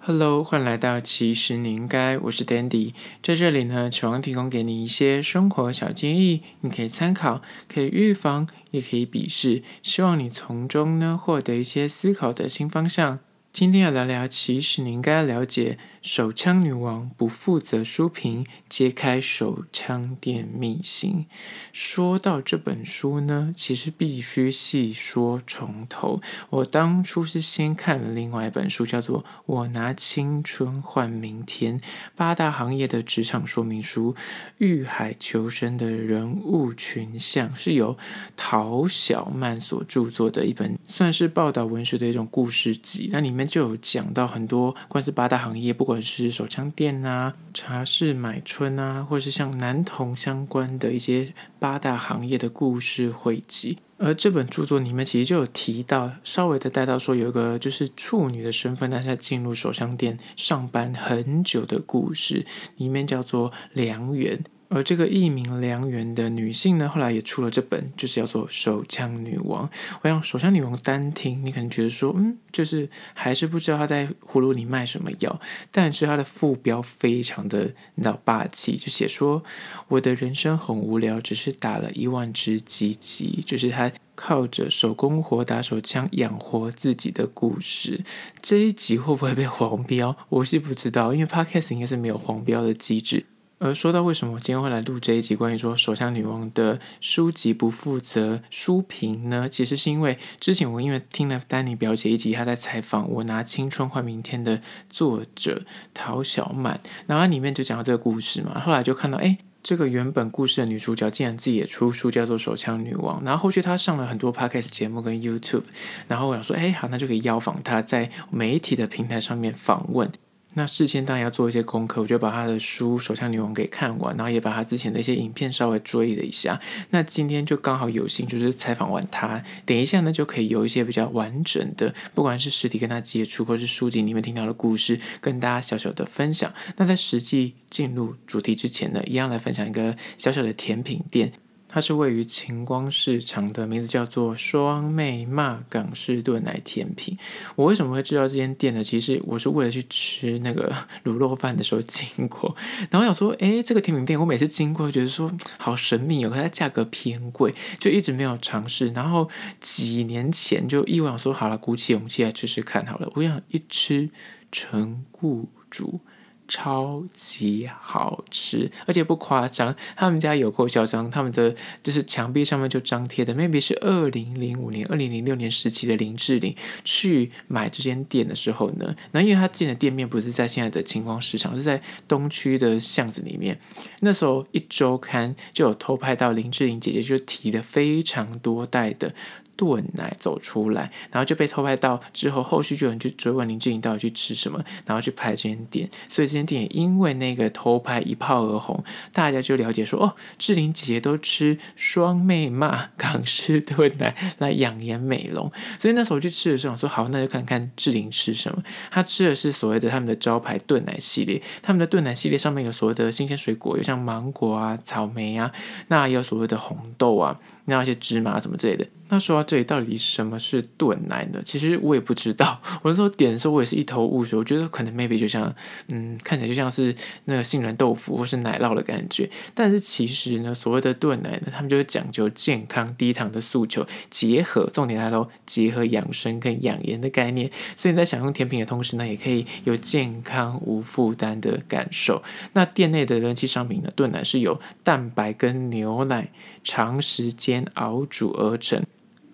Hello，欢迎来到其实你应该，我是 Dandy，在这里呢，希望提供给你一些生活小建议，你可以参考，可以预防，也可以鄙视，希望你从中呢获得一些思考的新方向。今天要聊聊，其实你应该了解。手枪女王不负责书评，揭开手枪店秘辛。说到这本书呢，其实必须细说从头。我当初是先看了另外一本书，叫做《我拿青春换明天：八大行业的职场说明书》，遇海求生的人物群像，是由陶小曼所著作的一本，算是报道文学的一种故事集。那里面就有讲到很多关于八大行业，不管是手枪店啊、茶室买春啊，或是像男童相关的一些八大行业的故事汇集。而这本著作里面其实就有提到，稍微的带到说有一个就是处女的身份，但是进入手枪店上班很久的故事，里面叫做良缘。而这个艺名良缘的女性呢，后来也出了这本，就是叫做《手枪女王》。我想《手枪女王》单听，你可能觉得说，嗯，就是还是不知道她在葫芦里卖什么药。但是她的副标非常的你知道霸气，就写说我的人生很无聊，只是打了一万只鸡鸡，就是她靠着手工活打手枪养活自己的故事。这一集会不会被黄标？我是不知道，因为 Podcast 应该是没有黄标的机制。而说到为什么我今天会来录这一集关于说手枪女王的书籍不负责书评呢？其实是因为之前我因为听了丹尼表姐一集，她在采访我拿青春换明天的作者陶小曼，然后里面就讲到这个故事嘛。后来就看到，哎，这个原本故事的女主角竟然自己也出书，叫做手枪女王。然后后续她上了很多 podcast 节目跟 YouTube，然后我想说，哎，好，那就可以邀访她在媒体的平台上面访问。那事先当然要做一些功课，我就把他的书《手枪女王》给看完，然后也把他之前的一些影片稍微追了一下。那今天就刚好有幸，就是采访完他，等一下呢就可以有一些比较完整的，不管是实体跟他接触，或是书籍里面听到的故事，跟大家小小的分享。那在实际进入主题之前呢，一样来分享一个小小的甜品店。它是位于晴光市场的，名字叫做双妹骂港式炖奶甜品。我为什么会知道这间店呢？其实我是为了去吃那个卤肉饭的时候经过，然后想说，哎，这个甜品店我每次经过觉得说好神秘哦，可它价格偏贵，就一直没有尝试。然后几年前就意外想说，好了，鼓起勇气来吃吃看好了。我想一吃成雇主。超级好吃，而且不夸张，他们家有够嚣张，他们的就是墙壁上面就张贴的，maybe 是二零零五年、二零零六年时期的林志玲去买这间店的时候呢，那因为他进的店面不是在现在的晴光市场，是在东区的巷子里面，那时候一周刊就有偷拍到林志玲姐姐就提了非常多袋的。炖奶走出来，然后就被偷拍到之后，后续就有人去追问林志玲到底去吃什么，然后去拍这间店，所以这间店也因为那个偷拍一炮而红，大家就了解说哦，志玲姐姐都吃双妹妈港式炖奶来养颜美容，所以那时候我去吃的时候，我说好，那就看看志玲吃什么。她吃的是所谓的他们的招牌炖奶系列，他们的炖奶系列上面有所谓的新鲜水果，有像芒果啊、草莓啊，那也有所谓的红豆啊。那些芝麻什么之类的。那说到这里，到底什么是炖奶呢？其实我也不知道。我那时候点的时候，我也是一头雾水。我觉得可能 maybe 就像，嗯，看起来就像是那个杏仁豆腐或是奶酪的感觉。但是其实呢，所谓的炖奶呢，他们就是讲究健康、低糖的诉求，结合重点来喽，结合养生跟养颜的概念。所以你在享用甜品的同时呢，也可以有健康无负担的感受。那店内的人气商品呢，炖奶是由蛋白跟牛奶长时间。熬煮而成。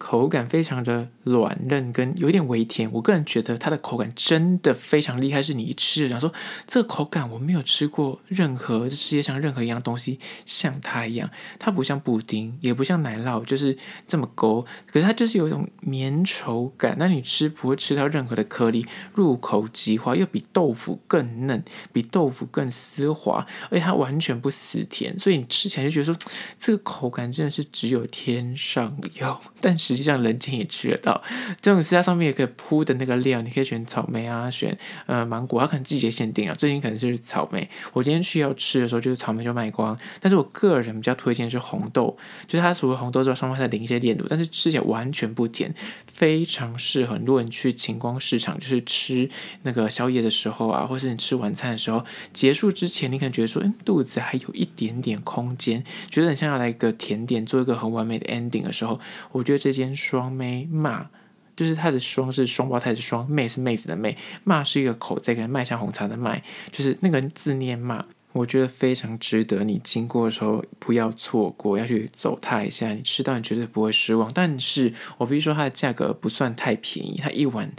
口感非常的软嫩，跟有点微甜。我个人觉得它的口感真的非常厉害，是你一吃，想说这个口感我没有吃过任何世界上任何一样东西像它一样。它不像布丁，也不像奶酪，就是这么勾。可是它就是有一种绵稠感，那你吃不会吃到任何的颗粒，入口即化，又比豆腐更嫩，比豆腐更丝滑，而且它完全不死甜，所以你吃起来就觉得说这个口感真的是只有天上有。但是。实际上人间也吃得到。这种是它上面也可以铺的那个料，你可以选草莓啊，选呃芒果，它可能季节限定啊。最近可能就是草莓。我今天去要吃的时候，就是草莓就卖光。但是我个人比较推荐是红豆，就是它除了红豆之外，上面再淋一些炼乳，但是吃起来完全不甜，非常适合。如果你去晴光市场，就是吃那个宵夜的时候啊，或是你吃晚餐的时候，结束之前，你可能觉得说，嗯，肚子还有一点点空间，觉得很像要来一个甜点，做一个很完美的 ending 的时候，我觉得这间双妹骂，就是它的双是双胞胎的双，妹是妹子的妹，骂是一个口在跟麦香红茶的麦，就是那个字念骂，我觉得非常值得你经过的时候不要错过，要去走它一下，你吃到你绝对不会失望。但是我必须说它的价格不算太便宜，它一碗。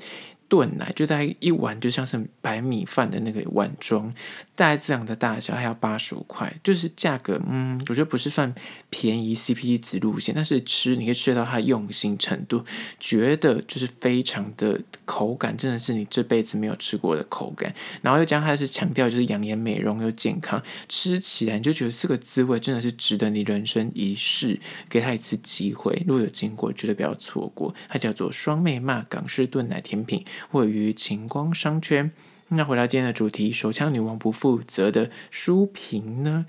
炖奶就大概一碗，就像是白米饭的那个碗装，大概这样的大小，还要八十五块，就是价格，嗯，我觉得不是算便宜，CP 值路线，但是吃你可以吃到它用心程度，觉得就是非常的口感，真的是你这辈子没有吃过的口感，然后又将它是强调就是养颜美容又健康，吃起来你就觉得这个滋味真的是值得你人生一试，给他一次机会，如果有经过，绝对不要错过，它叫做双妹妈港式炖奶甜品。位于晴光商圈。那回到今天的主题，手枪女王不负责的书评呢？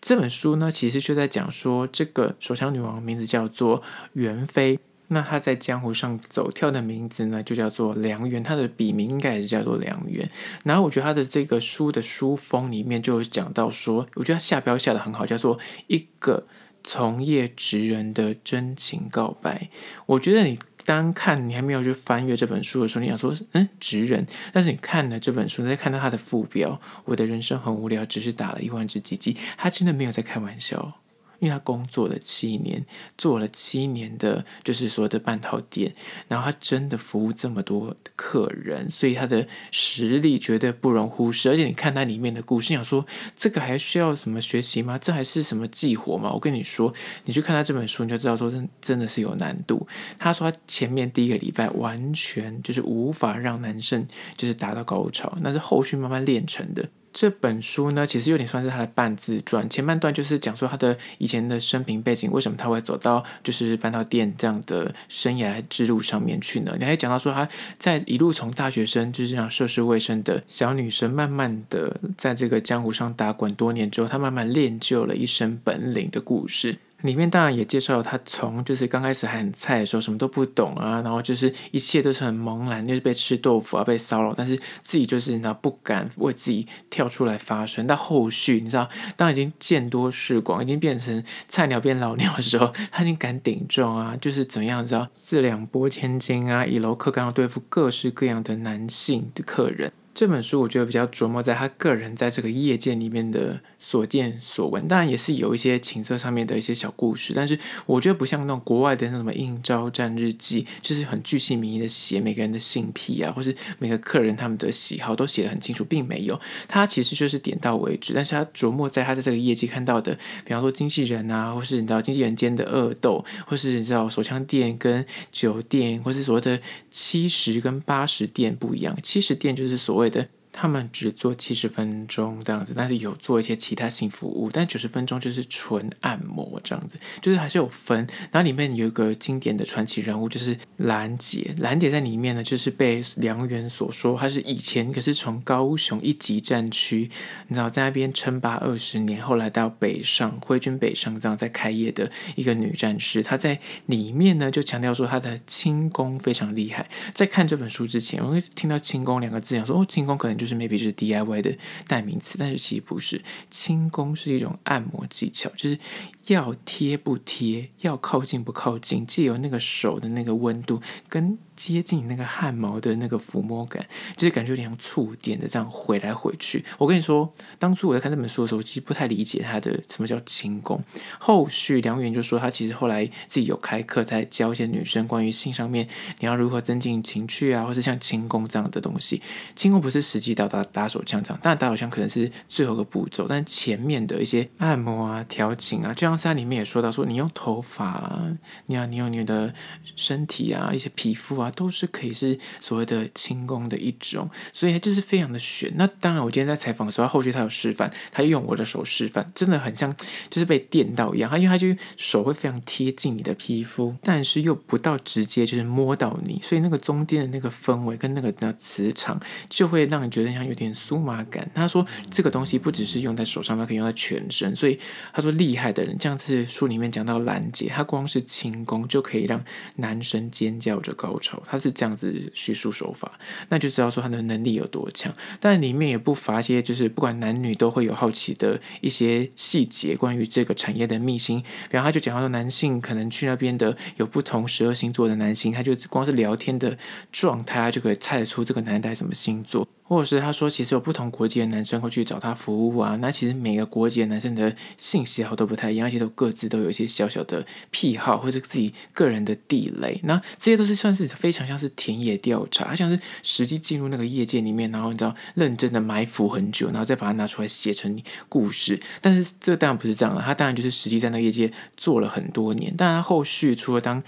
这本书呢，其实就在讲说，这个手枪女王名字叫做袁飞。那她在江湖上走跳的名字呢，就叫做梁媛。她的笔名应该也是叫做梁媛。然后我觉得她的这个书的书封里面就讲到说，我觉得她下标下得很好，叫做一个从业职人的真情告白。我觉得你。当看你还没有去翻阅这本书的时候，你想说，嗯，直人。但是你看了这本书，再看到他的副标，我的人生很无聊，只是打了一万只鸡鸡。他真的没有在开玩笑。因为他工作了七年，做了七年的，就是说的半套店，然后他真的服务这么多客人，所以他的实力绝对不容忽视。而且你看他里面的故事，你想说这个还需要什么学习吗？这还是什么技活吗？我跟你说，你去看他这本书，你就知道说真真的是有难度。他说他前面第一个礼拜完全就是无法让男生就是达到高潮，那是后续慢慢练成的。这本书呢，其实有点算是他的半自传。前半段就是讲说他的以前的生平背景，为什么他会走到就是搬到店这样的生涯之路上面去呢？你还讲到说他在一路从大学生就是这样涉世未深的小女生，慢慢的在这个江湖上打滚多年之后，他慢慢练就了一身本领的故事。里面当然也介绍了他从就是刚开始还很菜的时候，什么都不懂啊，然后就是一切都是很茫然，就是被吃豆腐啊，被骚扰，但是自己就是你知道不敢为自己跳出来发声。到后续你知道，当已经见多识广，已经变成菜鸟变老鸟的时候，他已经敢顶撞啊，就是怎样，你知道四两拨千斤啊，以楼课纲要对付各式各样的男性的客人。这本书我觉得比较琢磨在他个人在这个业界里面的所见所闻，当然也是有一些情色上面的一些小故事，但是我觉得不像那种国外的那什么应招战日记，就是很巨细靡遗的写每个人的性癖啊，或是每个客人他们的喜好都写得很清楚，并没有，他其实就是点到为止，但是他琢磨在他在这个业界看到的，比方说经纪人啊，或是你知道经纪人间的恶斗，或是你知道手枪店跟酒店，或是所谓的七十跟八十店不一样，七十店就是所谓。的他们只做七十分钟这样子，但是有做一些其他性服务，但九十分钟就是纯按摩这样子，就是还是有分。然后里面有一个经典的传奇人物，就是兰姐。兰姐在里面呢，就是被梁媛所说，她是以前可是从高雄一级战区，你知道在那边称霸二十年，后来到北上挥军北上这样在开业的一个女战士。她在里面呢，就强调说她的轻功非常厉害。在看这本书之前，我会听到轻功两个字，想说哦，轻功可能。就是 maybe 是 DIY 的代名词，但是其实不是。轻功是一种按摩技巧，就是要贴不贴，要靠近不靠近，既有那个手的那个温度跟。接近那个汗毛的那个抚摸感，就是感觉有点像触电的这样回来回去。我跟你说，当初我在看这本书的时候，其实不太理解他的什么叫轻功。后续梁远就说，他其实后来自己有开课，在教一些女生关于性上面，你要如何增进情趣啊，或是像轻功这样的东西。轻功不是实际到打打手枪这样，当然打手枪可能是最后一个步骤，但前面的一些按摩啊、调情啊，就像刚才里面也说到说，你用头发啊，你要你用你的身体啊，一些皮肤啊，都是可以是所谓的轻功的一种，所以就是非常的玄。那当然，我今天在采访的时候，后续他有示范，他用我的手示范，真的很像就是被电到一样。他因为他就手会非常贴近你的皮肤，但是又不到直接就是摸到你，所以那个中间的那个氛围跟那个那磁场，就会让你觉得像有点酥麻感。他说这个东西不只是用在手上，它可以用在全身，所以他说厉害的人，像是书里面讲到兰姐，她光是轻功就可以让男生尖叫着高潮，她是这样子叙述手法，那就知道说她的能力有多强。但里面也不乏一些就是不管男女都会有好奇的一些细节，关于这个产业的秘辛。比方他就讲到说，男性可能去那边的有不同十二星座的男性，他就光是聊天的状态，他就可以猜得出这个男的什么星座。或者是他说，其实有不同国籍的男生会去找他服务啊。那其实每个国籍的男生的性喜好都不太一样，而且都各自都有一些小小的癖好，或者自己个人的地雷。那这些都是算是非常像是田野调查，他像是实际进入那个业界里面，然后你知道认真的埋伏很久，然后再把它拿出来写成故事。但是这当然不是这样了，他当然就是实际在那个业界做了很多年。但他后续除了当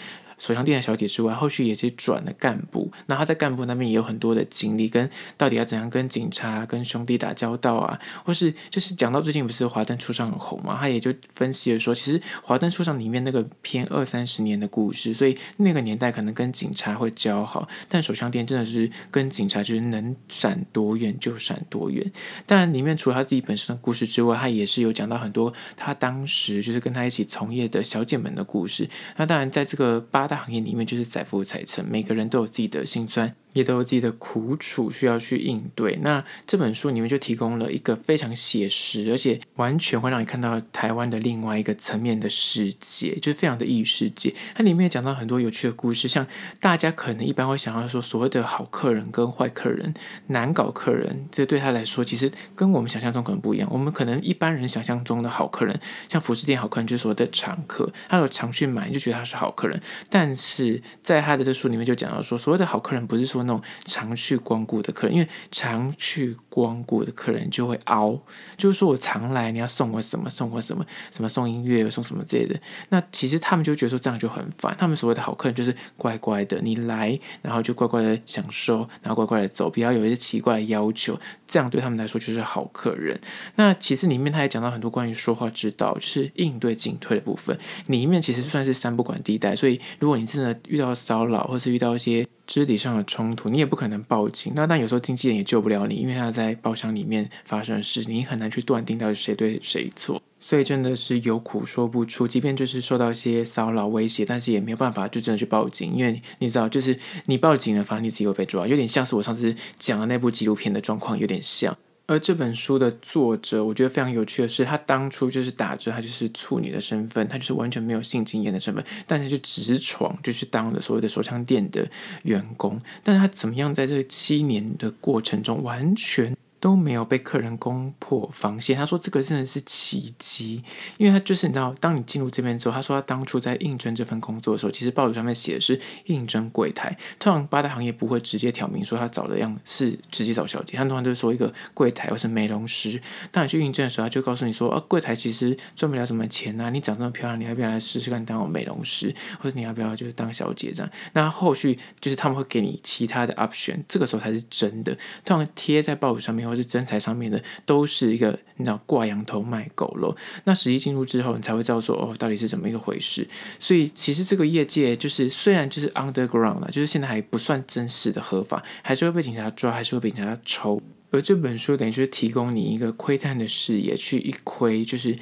首相店的小姐之外，后续也是转了干部。那他在干部那边也有很多的经历，跟到底要怎样跟警察、跟兄弟打交道啊，或是就是讲到最近不是《华灯初上》很红嘛，他也就分析了说，其实《华灯初上》里面那个偏二三十年的故事，所以那个年代可能跟警察会交好，但首相店真的是跟警察就是能闪多远就闪多远。当然，里面除了他自己本身的故事之外，他也是有讲到很多他当时就是跟他一起从业的小姐们的故事。那当然，在这个八大行业里面就是载富载沉，每个人都有自己的辛酸。也都有自己的苦楚需要去应对。那这本书里面就提供了一个非常写实，而且完全会让你看到台湾的另外一个层面的世界，就是非常的异世界。它里面也讲到很多有趣的故事，像大家可能一般会想要说，所谓的好客人跟坏客人、难搞客人，这对他来说其实跟我们想象中可能不一样。我们可能一般人想象中的好客人，像服饰店好客人就是所谓的常客，他有常去买就觉得他是好客人。但是在他的这书里面就讲到说，所谓的好客人不是说。那种常去光顾的客人，因为常去光顾的客人就会凹，就是说我常来，你要送我什么？送我什么？什么送音乐？送什么之类的？那其实他们就觉得说这样就很烦。他们所谓的好客人就是乖乖的，你来，然后就乖乖的享受，然后乖乖的走，不要有一些奇怪的要求。这样对他们来说就是好客人。那其实里面他也讲到很多关于说话之道，就是应对进退的部分。里面其实算是三不管地带，所以如果你真的遇到骚扰，或是遇到一些肢体上的冲突，你也不可能报警。那但有时候经纪人也救不了你，因为他在包厢里面发生的事，你很难去断定到底谁对谁错。所以真的是有苦说不出。即便就是受到一些骚扰威胁，但是也没有办法就真的去报警，因为你知道，就是你报警了，反而你自己会被抓，有点像是我上次讲的那部纪录片的状况，有点像。而这本书的作者，我觉得非常有趣的是，他当初就是打着他就是处女的身份，他就是完全没有性经验的身份，但是就直闯，就是当了所谓的手枪店的员工。但是他怎么样在这七年的过程中，完全。都没有被客人攻破防线。他说这个真的是奇迹，因为他就是你知道，当你进入这边之后，他说他当初在应征这份工作的时候，其实报纸上面写的是应征柜台。通常八大行业不会直接挑明说他找的样是直接找小姐，他通常都是说一个柜台或是美容师。当你去应征的时候，他就告诉你说，啊，柜台其实赚不了什么钱啊，你长这么漂亮，你要不要来试试看当我美容师，或者你要不要就是当小姐这样？那后续就是他们会给你其他的 option，这个时候才是真的。通常贴在报纸上面。或是真材上面的，都是一个你知道挂羊头卖狗肉。那实际进入之后，你才会知道说哦，到底是怎么一个回事。所以其实这个业界就是虽然就是 underground 了，就是现在还不算真实的合法，还是会被警察抓，还是会被警察抽。而这本书等于就是提供你一个窥探的视野，去一窥就是。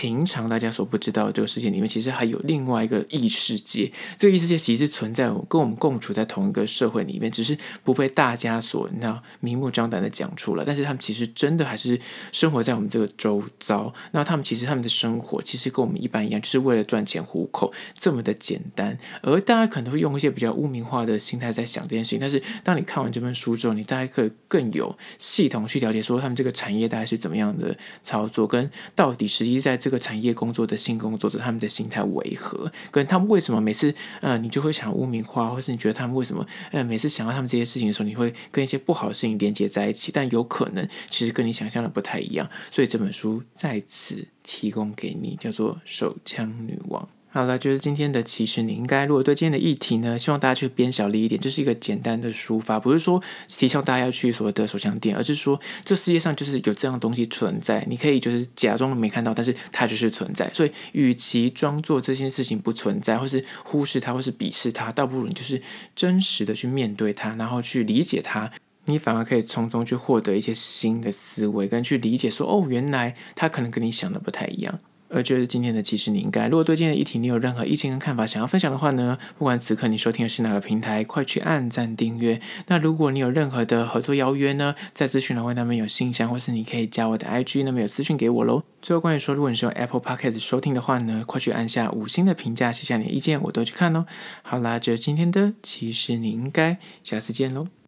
平常大家所不知道的这个世界里面，其实还有另外一个异世界。这个异世界其实存在，跟我们共处在同一个社会里面，只是不被大家所那明目张胆的讲出来。但是他们其实真的还是生活在我们这个周遭。那他们其实他们的生活其实跟我们一般一样，就是为了赚钱糊口，这么的简单。而大家可能会用一些比较污名化的心态在想这件事情。但是当你看完这本书之后，你大概可以更有系统去了解说他们这个产业大概是怎么样的操作，跟到底实际在这这个产业工作的性工作者他们的心态为何，跟他们为什么每次呃你就会想污名化，或是你觉得他们为什么呃每次想到他们这些事情的时候，你会跟一些不好的事情连接在一起，但有可能其实跟你想象的不太一样。所以这本书在此提供给你，叫做《手枪女王》。好了，就是今天的。其实你应该，如果对今天的议题呢，希望大家去编小力一点，这、就是一个简单的抒发，不是说提倡大家要去所谓的手枪店，而是说这世界上就是有这样东西存在，你可以就是假装没看到，但是它就是存在。所以，与其装作这件事情不存在，或是忽视它，或是鄙视它，倒不如你就是真实的去面对它，然后去理解它，你反而可以从中去获得一些新的思维，跟去理解说，哦，原来它可能跟你想的不太一样。呃，就是今天的，其实你应该，如果对今天的议题你有任何意见跟看法想要分享的话呢，不管此刻你收听的是哪个平台，快去按赞订阅。那如果你有任何的合作邀约呢，在资讯栏位那边有信箱，或是你可以加我的 IG，那边有私讯给我喽。最后关于说，如果你是用 Apple Podcast 收听的话呢，快去按下五星的评价，写下你的意见，我都去看哦。好啦，就是今天的，其实你应该，下次见喽。